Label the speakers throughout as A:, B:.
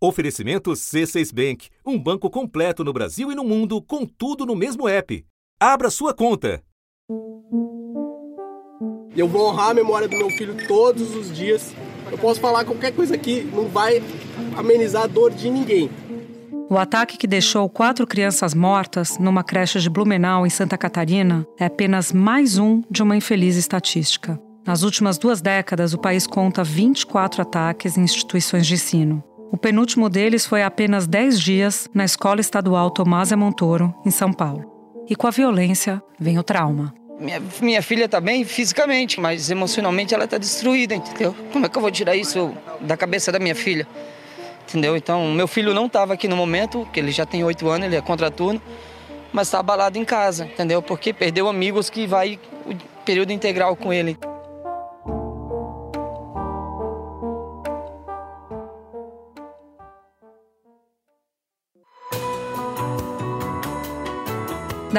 A: Oferecimento C6 Bank, um banco completo no Brasil e no mundo, com tudo no mesmo app. Abra sua conta.
B: Eu vou honrar a memória do meu filho todos os dias. Eu posso falar qualquer coisa aqui, não vai amenizar a dor de ninguém.
C: O ataque que deixou quatro crianças mortas numa creche de Blumenau, em Santa Catarina, é apenas mais um de uma infeliz estatística. Nas últimas duas décadas, o país conta 24 ataques em instituições de ensino. O penúltimo deles foi há apenas 10 dias na Escola Estadual Tomásia Montoro, em São Paulo. E com a violência vem o trauma.
D: Minha, minha filha está bem fisicamente, mas emocionalmente ela está destruída, entendeu? Como é que eu vou tirar isso da cabeça da minha filha? Entendeu? Então, meu filho não estava aqui no momento, que ele já tem oito anos, ele é contraturno, mas está abalado em casa, entendeu? Porque perdeu amigos que vai o período integral com ele.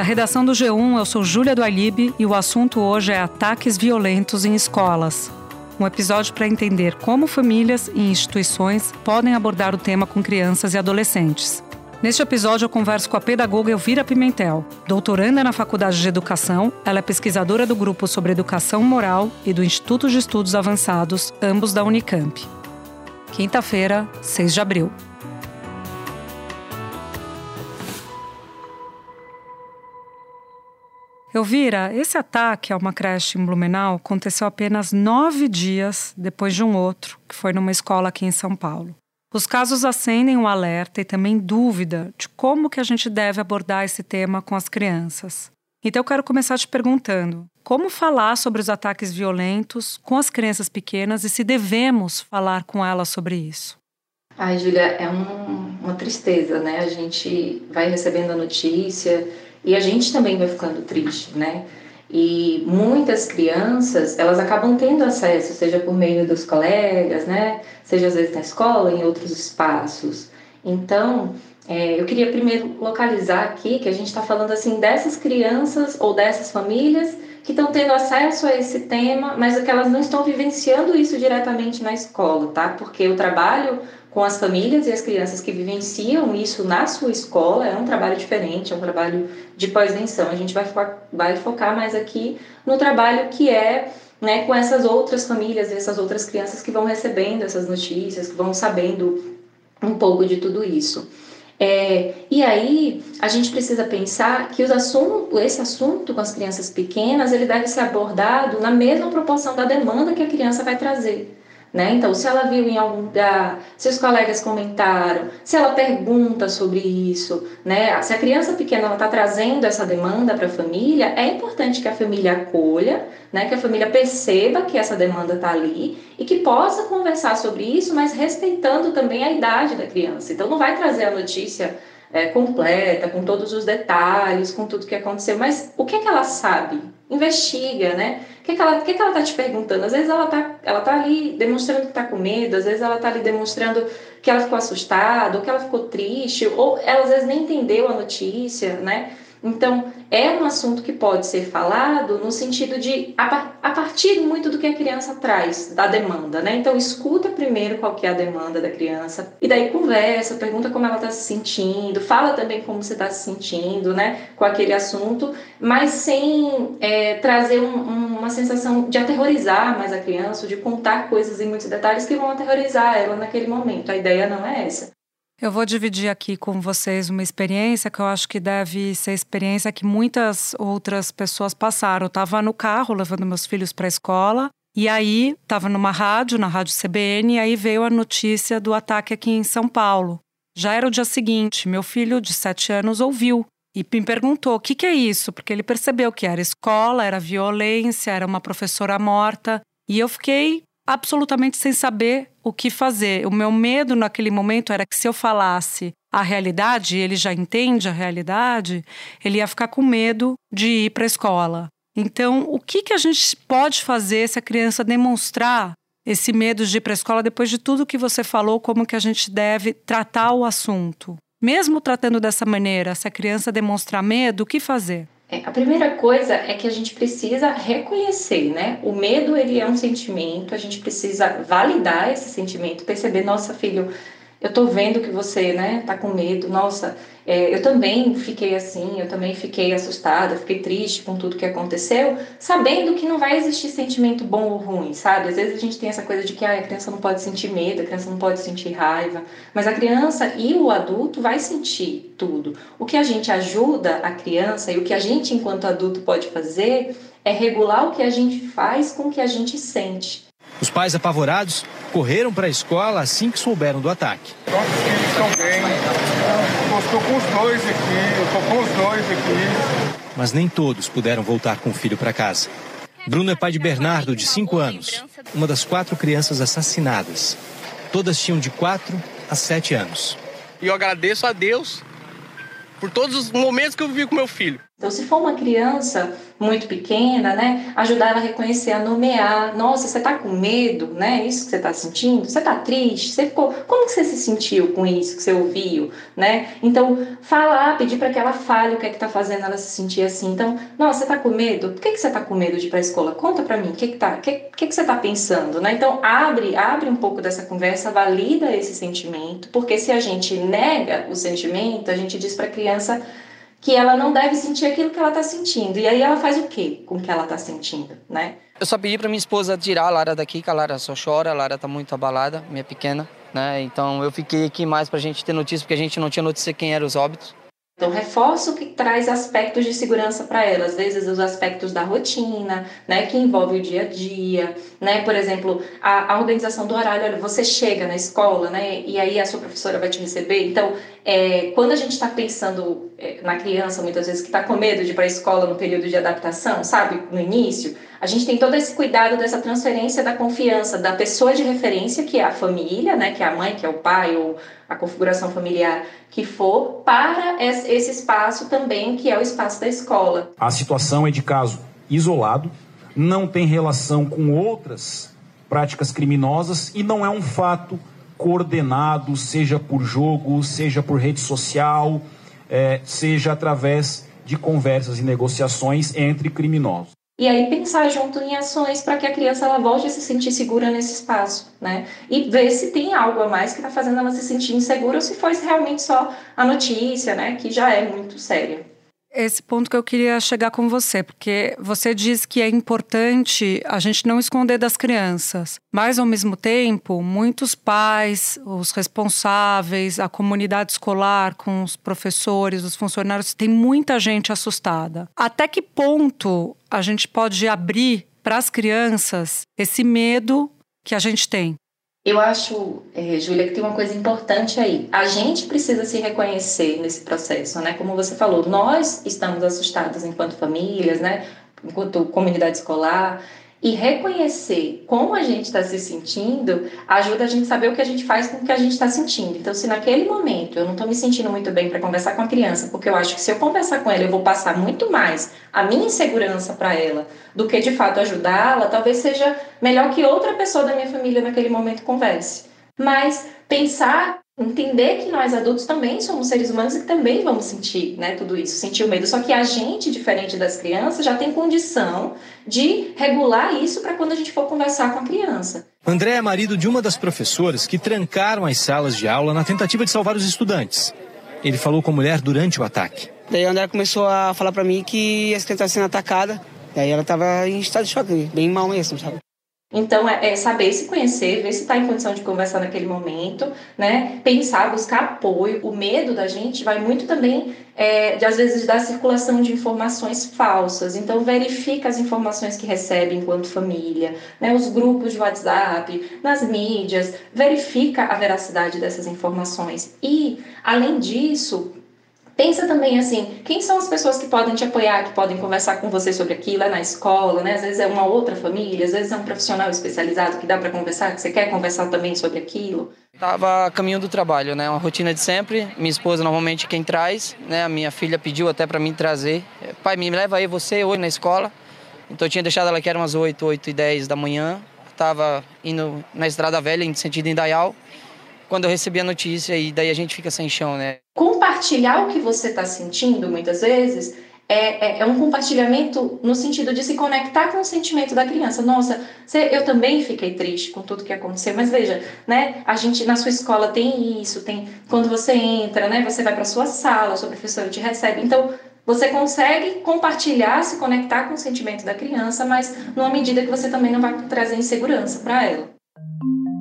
C: Da redação do G1, eu sou Júlia do Alibe e o assunto hoje é ataques violentos em escolas. Um episódio para entender como famílias e instituições podem abordar o tema com crianças e adolescentes. Neste episódio, eu converso com a pedagoga Elvira Pimentel. Doutoranda na Faculdade de Educação, ela é pesquisadora do Grupo sobre Educação Moral e do Instituto de Estudos Avançados, ambos da Unicamp. Quinta-feira, 6 de abril. Elvira, esse ataque a uma creche em Blumenau aconteceu apenas nove dias depois de um outro, que foi numa escola aqui em São Paulo. Os casos acendem um alerta e também dúvida de como que a gente deve abordar esse tema com as crianças. Então eu quero começar te perguntando: como falar sobre os ataques violentos com as crianças pequenas e se devemos falar com elas sobre isso?
E: Ai, Júlia, é um, uma tristeza, né? A gente vai recebendo a notícia e a gente também vai ficando triste, né? E muitas crianças, elas acabam tendo acesso, seja por meio dos colegas, né? Seja às vezes na escola, em outros espaços. Então, é, eu queria primeiro localizar aqui que a gente está falando assim dessas crianças ou dessas famílias que estão tendo acesso a esse tema, mas é que elas não estão vivenciando isso diretamente na escola, tá? Porque o trabalho com as famílias e as crianças que vivenciam isso na sua escola é um trabalho diferente, é um trabalho de pós-venção. A gente vai focar, vai focar mais aqui no trabalho que é né, com essas outras famílias, essas outras crianças que vão recebendo essas notícias, que vão sabendo um pouco de tudo isso. É, e aí a gente precisa pensar que os assunto, esse assunto com as crianças pequenas ele deve ser abordado na mesma proporção da demanda que a criança vai trazer. Né? Então, se ela viu em algum lugar, se os colegas comentaram, se ela pergunta sobre isso, né? se a criança pequena está trazendo essa demanda para a família, é importante que a família acolha, né? que a família perceba que essa demanda está ali e que possa conversar sobre isso, mas respeitando também a idade da criança. Então, não vai trazer a notícia é, completa, com todos os detalhes, com tudo que aconteceu, mas o que, é que ela sabe? Investiga, né? O que, é que ela, que, é te perguntando? Às vezes ela tá, ela tá ali demonstrando que tá com medo, às vezes ela tá ali demonstrando que ela ficou assustada, ou que ela ficou triste, ou ela às vezes nem entendeu a notícia, né? Então, é um assunto que pode ser falado no sentido de, a, partir muito do que a criança traz, da demanda, né? Então, escuta primeiro qual que é a demanda da criança, e daí conversa, pergunta como ela está se sentindo, fala também como você está se sentindo, né? Com aquele assunto, mas sem é, trazer um, um, uma sensação de aterrorizar mais a criança, de contar coisas em muitos detalhes que vão aterrorizar ela naquele momento. A ideia não é essa.
C: Eu vou dividir aqui com vocês uma experiência que eu acho que deve ser experiência que muitas outras pessoas passaram. Eu estava no carro levando meus filhos para a escola e aí estava numa rádio, na rádio CBN, e aí veio a notícia do ataque aqui em São Paulo. Já era o dia seguinte, meu filho de sete anos ouviu e me perguntou o que, que é isso, porque ele percebeu que era escola, era violência, era uma professora morta. E eu fiquei absolutamente sem saber o que fazer. O meu medo naquele momento era que se eu falasse a realidade, ele já entende a realidade, ele ia ficar com medo de ir para a escola. Então, o que, que a gente pode fazer se a criança demonstrar esse medo de ir para a escola depois de tudo que você falou, como que a gente deve tratar o assunto? Mesmo tratando dessa maneira, se a criança demonstrar medo, o que fazer?
E: É, a primeira coisa é que a gente precisa reconhecer, né? O medo ele é um sentimento, a gente precisa validar esse sentimento, perceber, nossa filho, eu tô vendo que você, né, tá com medo. Nossa, é, eu também fiquei assim, eu também fiquei assustada, fiquei triste com tudo que aconteceu, sabendo que não vai existir sentimento bom ou ruim, sabe? Às vezes a gente tem essa coisa de que ah, a criança não pode sentir medo, a criança não pode sentir raiva, mas a criança e o adulto vai sentir tudo. O que a gente ajuda a criança e o que a gente, enquanto adulto, pode fazer é regular o que a gente faz com o que a gente sente.
F: Os pais apavorados correram para a escola assim que souberam do ataque.
G: Todos os filhos estão bem. Eu estou com os dois aqui, eu estou com os dois aqui.
F: Mas nem todos puderam voltar com o filho para casa. Bruno é pai de Bernardo, de 5 anos, uma das quatro crianças assassinadas. Todas tinham de 4 a 7 anos.
B: E eu agradeço a Deus por todos os momentos que eu vivi com meu filho.
E: Então, se for uma criança muito pequena, né, ajudar ela a reconhecer, a nomear. Nossa, você está com medo, né? Isso que você está sentindo? Você está triste? Você ficou? Como que você se sentiu com isso que você ouviu, né? Então, falar, pedir para que ela fale o que é que está fazendo ela se sentir assim. Então, nossa, você está com medo? Por que, que você está com medo de ir para a escola? Conta para mim. O que que tá? Que, que que você está pensando, né? Então, abre, abre um pouco dessa conversa, valida esse sentimento, porque se a gente nega o sentimento, a gente diz para a criança que ela não deve sentir aquilo que ela está sentindo. E aí ela faz o quê com o que ela está sentindo, né?
D: Eu só pedi para minha esposa tirar a Lara daqui, que a Lara só chora, a Lara está muito abalada, minha pequena, né? Então eu fiquei aqui mais para a gente ter notícia, porque a gente não tinha notícia quem eram os óbitos.
E: Então, reforço que traz aspectos de segurança para ela, às vezes os aspectos da rotina, né, que envolve o dia a dia, né, por exemplo, a, a organização do horário, olha, você chega na escola, né, e aí a sua professora vai te receber, então, é, quando a gente está pensando é, na criança, muitas vezes, que está com medo de ir para a escola no período de adaptação, sabe, no início, a gente tem todo esse cuidado dessa transferência da confiança da pessoa de referência, que é a família, né, que é a mãe, que é o pai, ou a configuração familiar que for, para esse espaço também, que é o espaço da escola.
H: A situação é de caso isolado, não tem relação com outras práticas criminosas e não é um fato coordenado, seja por jogo, seja por rede social, é, seja através de conversas e negociações entre criminosos
E: e aí pensar junto em ações para que a criança ela volte a se sentir segura nesse espaço, né? E ver se tem algo a mais que está fazendo ela se sentir insegura ou se foi realmente só a notícia, né? Que já é muito séria
C: esse ponto que eu queria chegar com você, porque você diz que é importante a gente não esconder das crianças, mas ao mesmo tempo, muitos pais, os responsáveis, a comunidade escolar, com os professores, os funcionários, tem muita gente assustada. Até que ponto a gente pode abrir para as crianças esse medo que a gente tem?
E: Eu acho, é, Júlia, que tem uma coisa importante aí. A gente precisa se reconhecer nesse processo, né? Como você falou, nós estamos assustados enquanto famílias, né? Enquanto comunidade escolar. E reconhecer como a gente está se sentindo ajuda a gente a saber o que a gente faz com o que a gente está sentindo. Então, se naquele momento eu não estou me sentindo muito bem para conversar com a criança, porque eu acho que se eu conversar com ela eu vou passar muito mais a minha insegurança para ela do que de fato ajudá-la, talvez seja melhor que outra pessoa da minha família naquele momento converse. Mas pensar entender que nós adultos também somos seres humanos e que também vamos sentir né, tudo isso, sentir o medo. Só que a gente, diferente das crianças, já tem condição de regular isso para quando a gente for conversar com a criança.
F: André é marido de uma das professoras que trancaram as salas de aula na tentativa de salvar os estudantes. Ele falou com a mulher durante o ataque.
I: Daí a André começou a falar para mim que a criança estava sendo atacada. Daí ela estava em estado de choque, bem mal mesmo, sabe?
E: Então, é, é, saber se conhecer, ver se está em condição de conversar naquele momento, né? Pensar, buscar apoio. O medo da gente vai muito também, é, de às vezes, da circulação de informações falsas. Então, verifica as informações que recebe enquanto família, né? Os grupos de WhatsApp, nas mídias, verifica a veracidade dessas informações. E, além disso, Pensa também assim, quem são as pessoas que podem te apoiar, que podem conversar com você sobre aquilo, é na escola, né? Às vezes é uma outra família, às vezes é um profissional especializado que dá para conversar, que você quer conversar também sobre aquilo.
D: Tava a caminho do trabalho, né? Uma rotina de sempre. Minha esposa normalmente quem traz, né? A minha filha pediu até para mim trazer. Pai, me leva aí você hoje na escola. Então eu tinha deixado ela que era umas 8, 8 e 10 da manhã. Tava indo na Estrada Velha, em sentido Indaial quando eu recebi a notícia e daí a gente fica sem chão, né?
E: Compartilhar o que você está sentindo, muitas vezes, é, é, é, um compartilhamento no sentido de se conectar com o sentimento da criança. Nossa, eu também fiquei triste com tudo que aconteceu, mas veja, né? A gente na sua escola tem isso, tem quando você entra, né? Você vai para sua sala, sua professora te recebe. Então você consegue compartilhar, se conectar com o sentimento da criança, mas numa medida que você também não vai trazer insegurança para ela.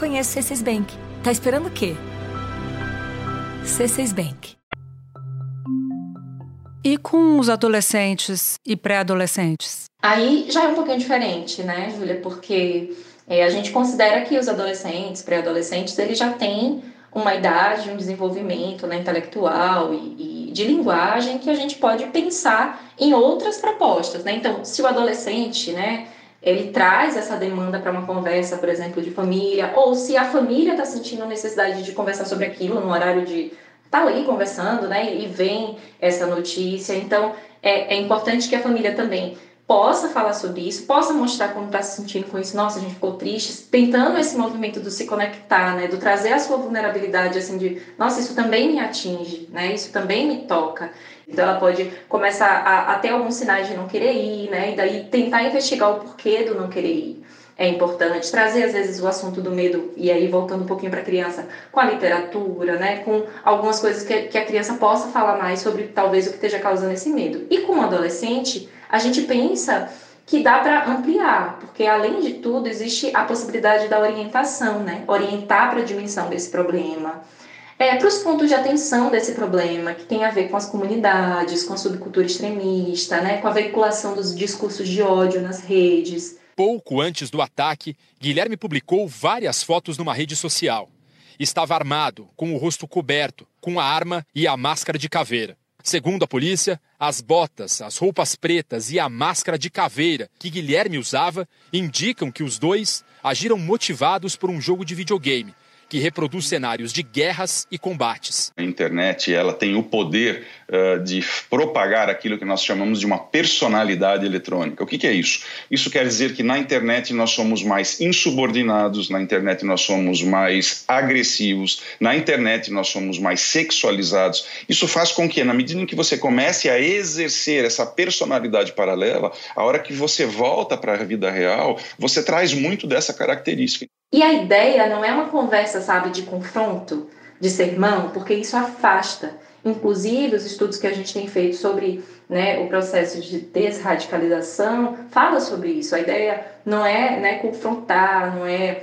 J: Conheça o C6 Bank. Tá esperando o quê? C6 Bank.
C: E com os adolescentes e pré-adolescentes?
E: Aí já é um pouquinho diferente, né, Júlia? Porque é, a gente considera que os adolescentes, pré-adolescentes, eles já têm uma idade, um desenvolvimento né, intelectual e, e, de linguagem que a gente pode pensar em outras propostas. Né? Então, se o adolescente, né, ele traz essa demanda para uma conversa, por exemplo, de família, ou se a família está sentindo necessidade de conversar sobre aquilo no horário de tá ali conversando, né? E vem essa notícia. Então, é, é importante que a família também possa falar sobre isso, possa mostrar como está se sentindo com isso. Nossa, a gente ficou triste, tentando esse movimento do se conectar, né? Do trazer a sua vulnerabilidade, assim, de nossa, isso também me atinge, né? Isso também me toca. Então, ela pode começar a, a ter alguns sinais de não querer ir, né? E daí tentar investigar o porquê do não querer ir é importante trazer às vezes o assunto do medo e aí voltando um pouquinho para a criança com a literatura, né, com algumas coisas que, que a criança possa falar mais sobre talvez o que esteja causando esse medo. E com o adolescente, a gente pensa que dá para ampliar, porque além de tudo existe a possibilidade da orientação, né, orientar para a dimensão desse problema. É, para os pontos de atenção desse problema, que tem a ver com as comunidades, com a subcultura extremista, né, com a veiculação dos discursos de ódio nas redes,
K: Pouco antes do ataque, Guilherme publicou várias fotos numa rede social. Estava armado, com o rosto coberto, com a arma e a máscara de caveira. Segundo a polícia, as botas, as roupas pretas e a máscara de caveira que Guilherme usava indicam que os dois agiram motivados por um jogo de videogame que reproduz cenários de guerras e combates.
L: A internet ela tem o poder uh, de propagar aquilo que nós chamamos de uma personalidade eletrônica. O que, que, é isso? Isso quer dizer que na internet nós somos mais insubordinados, na internet nós somos mais agressivos, na internet nós somos mais sexualizados. Isso faz com que, na medida em que você comece a exercer essa personalidade paralela, a hora que você volta para a vida real, você traz muito dessa característica.
E: E a ideia não é uma conversa, sabe, de confronto, de sermão, porque isso afasta. Inclusive, os estudos que a gente tem feito sobre né, o processo de desradicalização fala sobre isso. A ideia não é né, confrontar, não é,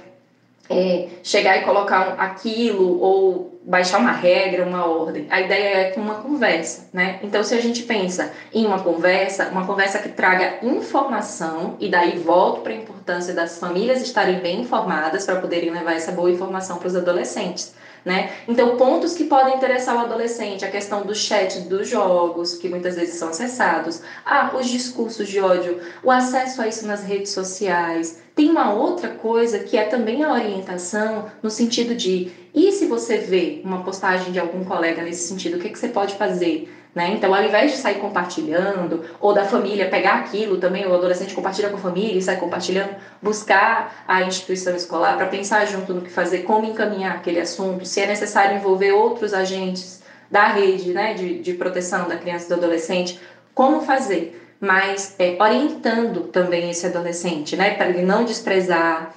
E: é chegar e colocar aquilo ou baixar uma regra, uma ordem. A ideia é uma conversa, né? Então, se a gente pensa em uma conversa, uma conversa que traga informação, e daí volto para a importância das famílias estarem bem informadas para poderem levar essa boa informação para os adolescentes. Né? Então, pontos que podem interessar o adolescente, a questão do chat dos jogos, que muitas vezes são acessados, ah, os discursos de ódio, o acesso a isso nas redes sociais. Tem uma outra coisa que é também a orientação, no sentido de, e se você vê uma postagem de algum colega nesse sentido, o que, que você pode fazer? Né? Então, ao invés de sair compartilhando, ou da família pegar aquilo também, o adolescente compartilha com a família e sai compartilhando, buscar a instituição escolar para pensar junto no que fazer, como encaminhar aquele assunto, se é necessário envolver outros agentes da rede né, de, de proteção da criança e do adolescente, como fazer, mas é, orientando também esse adolescente, né, para ele não desprezar.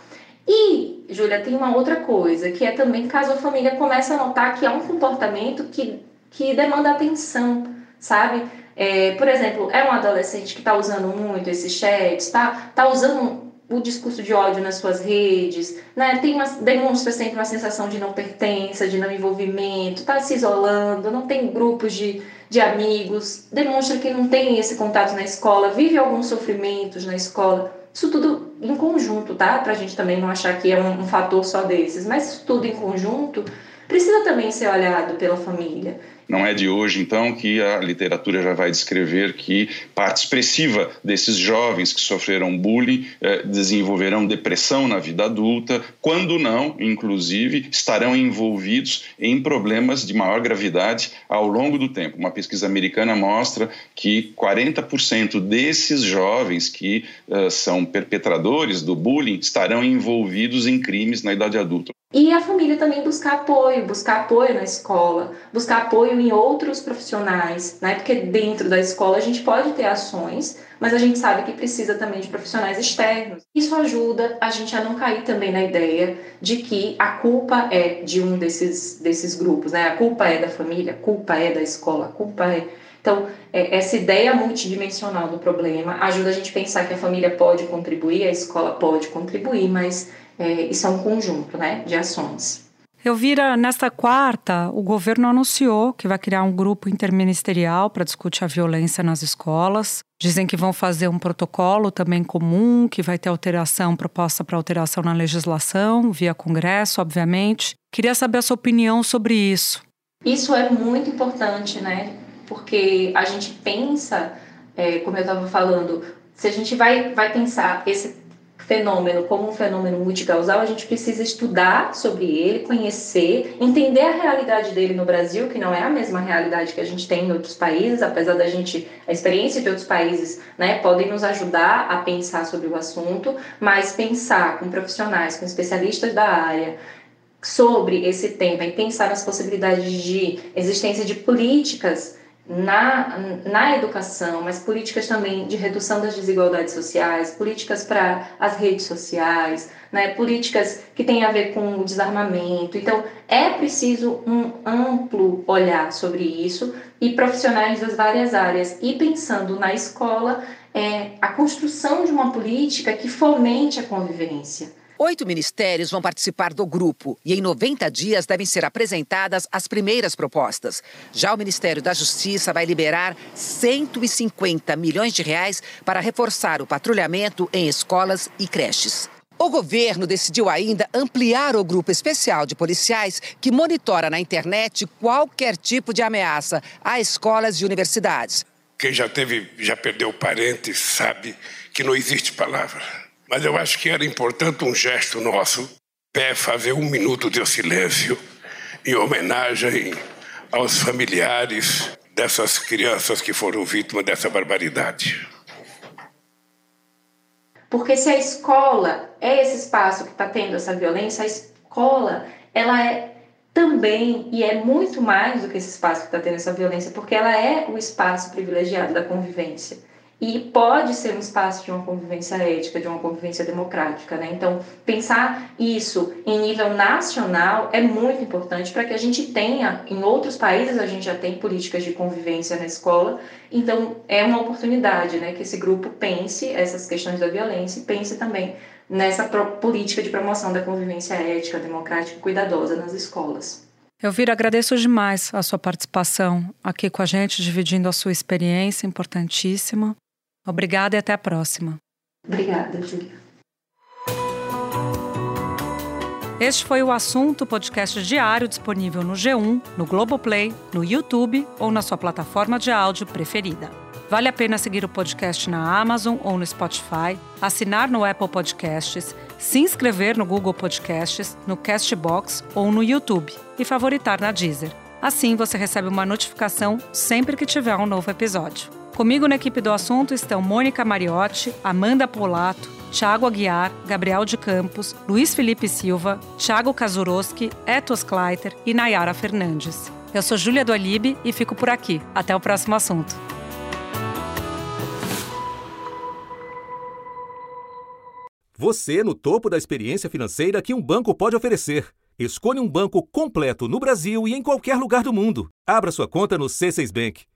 E: E, Júlia, tem uma outra coisa, que é também caso a família comece a notar que é um comportamento que que demanda atenção, sabe? É, por exemplo, é um adolescente que está usando muito esses chats, está tá usando o discurso de ódio nas suas redes, né? Tem uma, demonstra sempre uma sensação de não pertença, de não envolvimento, está se isolando, não tem grupos de, de amigos, demonstra que não tem esse contato na escola, vive alguns sofrimentos na escola. Isso tudo em conjunto, tá? Para a gente também não achar que é um, um fator só desses, mas isso tudo em conjunto precisa também ser olhado pela família.
L: Não é de hoje, então, que a literatura já vai descrever que parte expressiva desses jovens que sofreram bullying eh, desenvolverão depressão na vida adulta, quando não, inclusive, estarão envolvidos em problemas de maior gravidade ao longo do tempo. Uma pesquisa americana mostra que 40% desses jovens que eh, são perpetradores do bullying estarão envolvidos em crimes na idade adulta.
E: E a família também buscar apoio, buscar apoio na escola, buscar apoio em outros profissionais, né? Porque dentro da escola a gente pode ter ações, mas a gente sabe que precisa também de profissionais externos. Isso ajuda a gente a não cair também na ideia de que a culpa é de um desses, desses grupos, né? A culpa é da família, a culpa é da escola, a culpa é. Então, é, essa ideia multidimensional do problema ajuda a gente a pensar que a família pode contribuir, a escola pode contribuir, mas é, isso é um conjunto né, de ações.
C: Elvira, nesta quarta, o governo anunciou que vai criar um grupo interministerial para discutir a violência nas escolas. Dizem que vão fazer um protocolo também comum, que vai ter alteração, proposta para alteração na legislação, via Congresso, obviamente. Queria saber a sua opinião sobre isso.
E: Isso é muito importante, né? Porque a gente pensa, é, como eu estava falando, se a gente vai, vai pensar esse fenômeno como um fenômeno multicausal, a gente precisa estudar sobre ele, conhecer, entender a realidade dele no Brasil, que não é a mesma realidade que a gente tem em outros países, apesar da gente, a experiência de outros países, né, podem nos ajudar a pensar sobre o assunto, mas pensar com profissionais, com especialistas da área, sobre esse tema e pensar nas possibilidades de existência de políticas na, na educação, mas políticas também de redução das desigualdades sociais, políticas para as redes sociais, né, políticas que têm a ver com o desarmamento. Então, é preciso um amplo olhar sobre isso e profissionais das várias áreas. E pensando na escola, é, a construção de uma política que fomente a convivência.
M: Oito ministérios vão participar do grupo e em 90 dias devem ser apresentadas as primeiras propostas. Já o Ministério da Justiça vai liberar 150 milhões de reais para reforçar o patrulhamento em escolas e creches. O governo decidiu ainda ampliar o grupo especial de policiais que monitora na internet qualquer tipo de ameaça a escolas e universidades.
N: Quem já teve, já perdeu parentes, sabe que não existe palavra mas eu acho que era importante um gesto nosso, é fazer um minuto de silêncio em homenagem aos familiares dessas crianças que foram vítimas dessa barbaridade.
E: Porque se a escola é esse espaço que está tendo essa violência, a escola ela é também e é muito mais do que esse espaço que está tendo essa violência, porque ela é o espaço privilegiado da convivência e pode ser um espaço de uma convivência ética, de uma convivência democrática. Né? Então, pensar isso em nível nacional é muito importante para que a gente tenha, em outros países a gente já tem políticas de convivência na escola, então é uma oportunidade né, que esse grupo pense essas questões da violência e pense também nessa política de promoção da convivência ética, democrática e cuidadosa nas escolas.
C: Elvira, agradeço demais a sua participação aqui com a gente, dividindo a sua experiência importantíssima. Obrigada e até a próxima.
E: Obrigada, Julia.
C: Este foi o assunto podcast diário disponível no G1, no Globoplay, no YouTube ou na sua plataforma de áudio preferida. Vale a pena seguir o podcast na Amazon ou no Spotify, assinar no Apple Podcasts, se inscrever no Google Podcasts, no Castbox ou no YouTube e favoritar na Deezer. Assim você recebe uma notificação sempre que tiver um novo episódio. Comigo na equipe do assunto estão Mônica Mariotti, Amanda Polato, Thiago Aguiar, Gabriel de Campos, Luiz Felipe Silva, Thiago Kazuroski, Etos Kleiter e Nayara Fernandes. Eu sou Júlia do Alibe e fico por aqui. Até o próximo assunto.
A: Você no topo da experiência financeira que um banco pode oferecer. Escolha um banco completo no Brasil e em qualquer lugar do mundo. Abra sua conta no C6 Bank.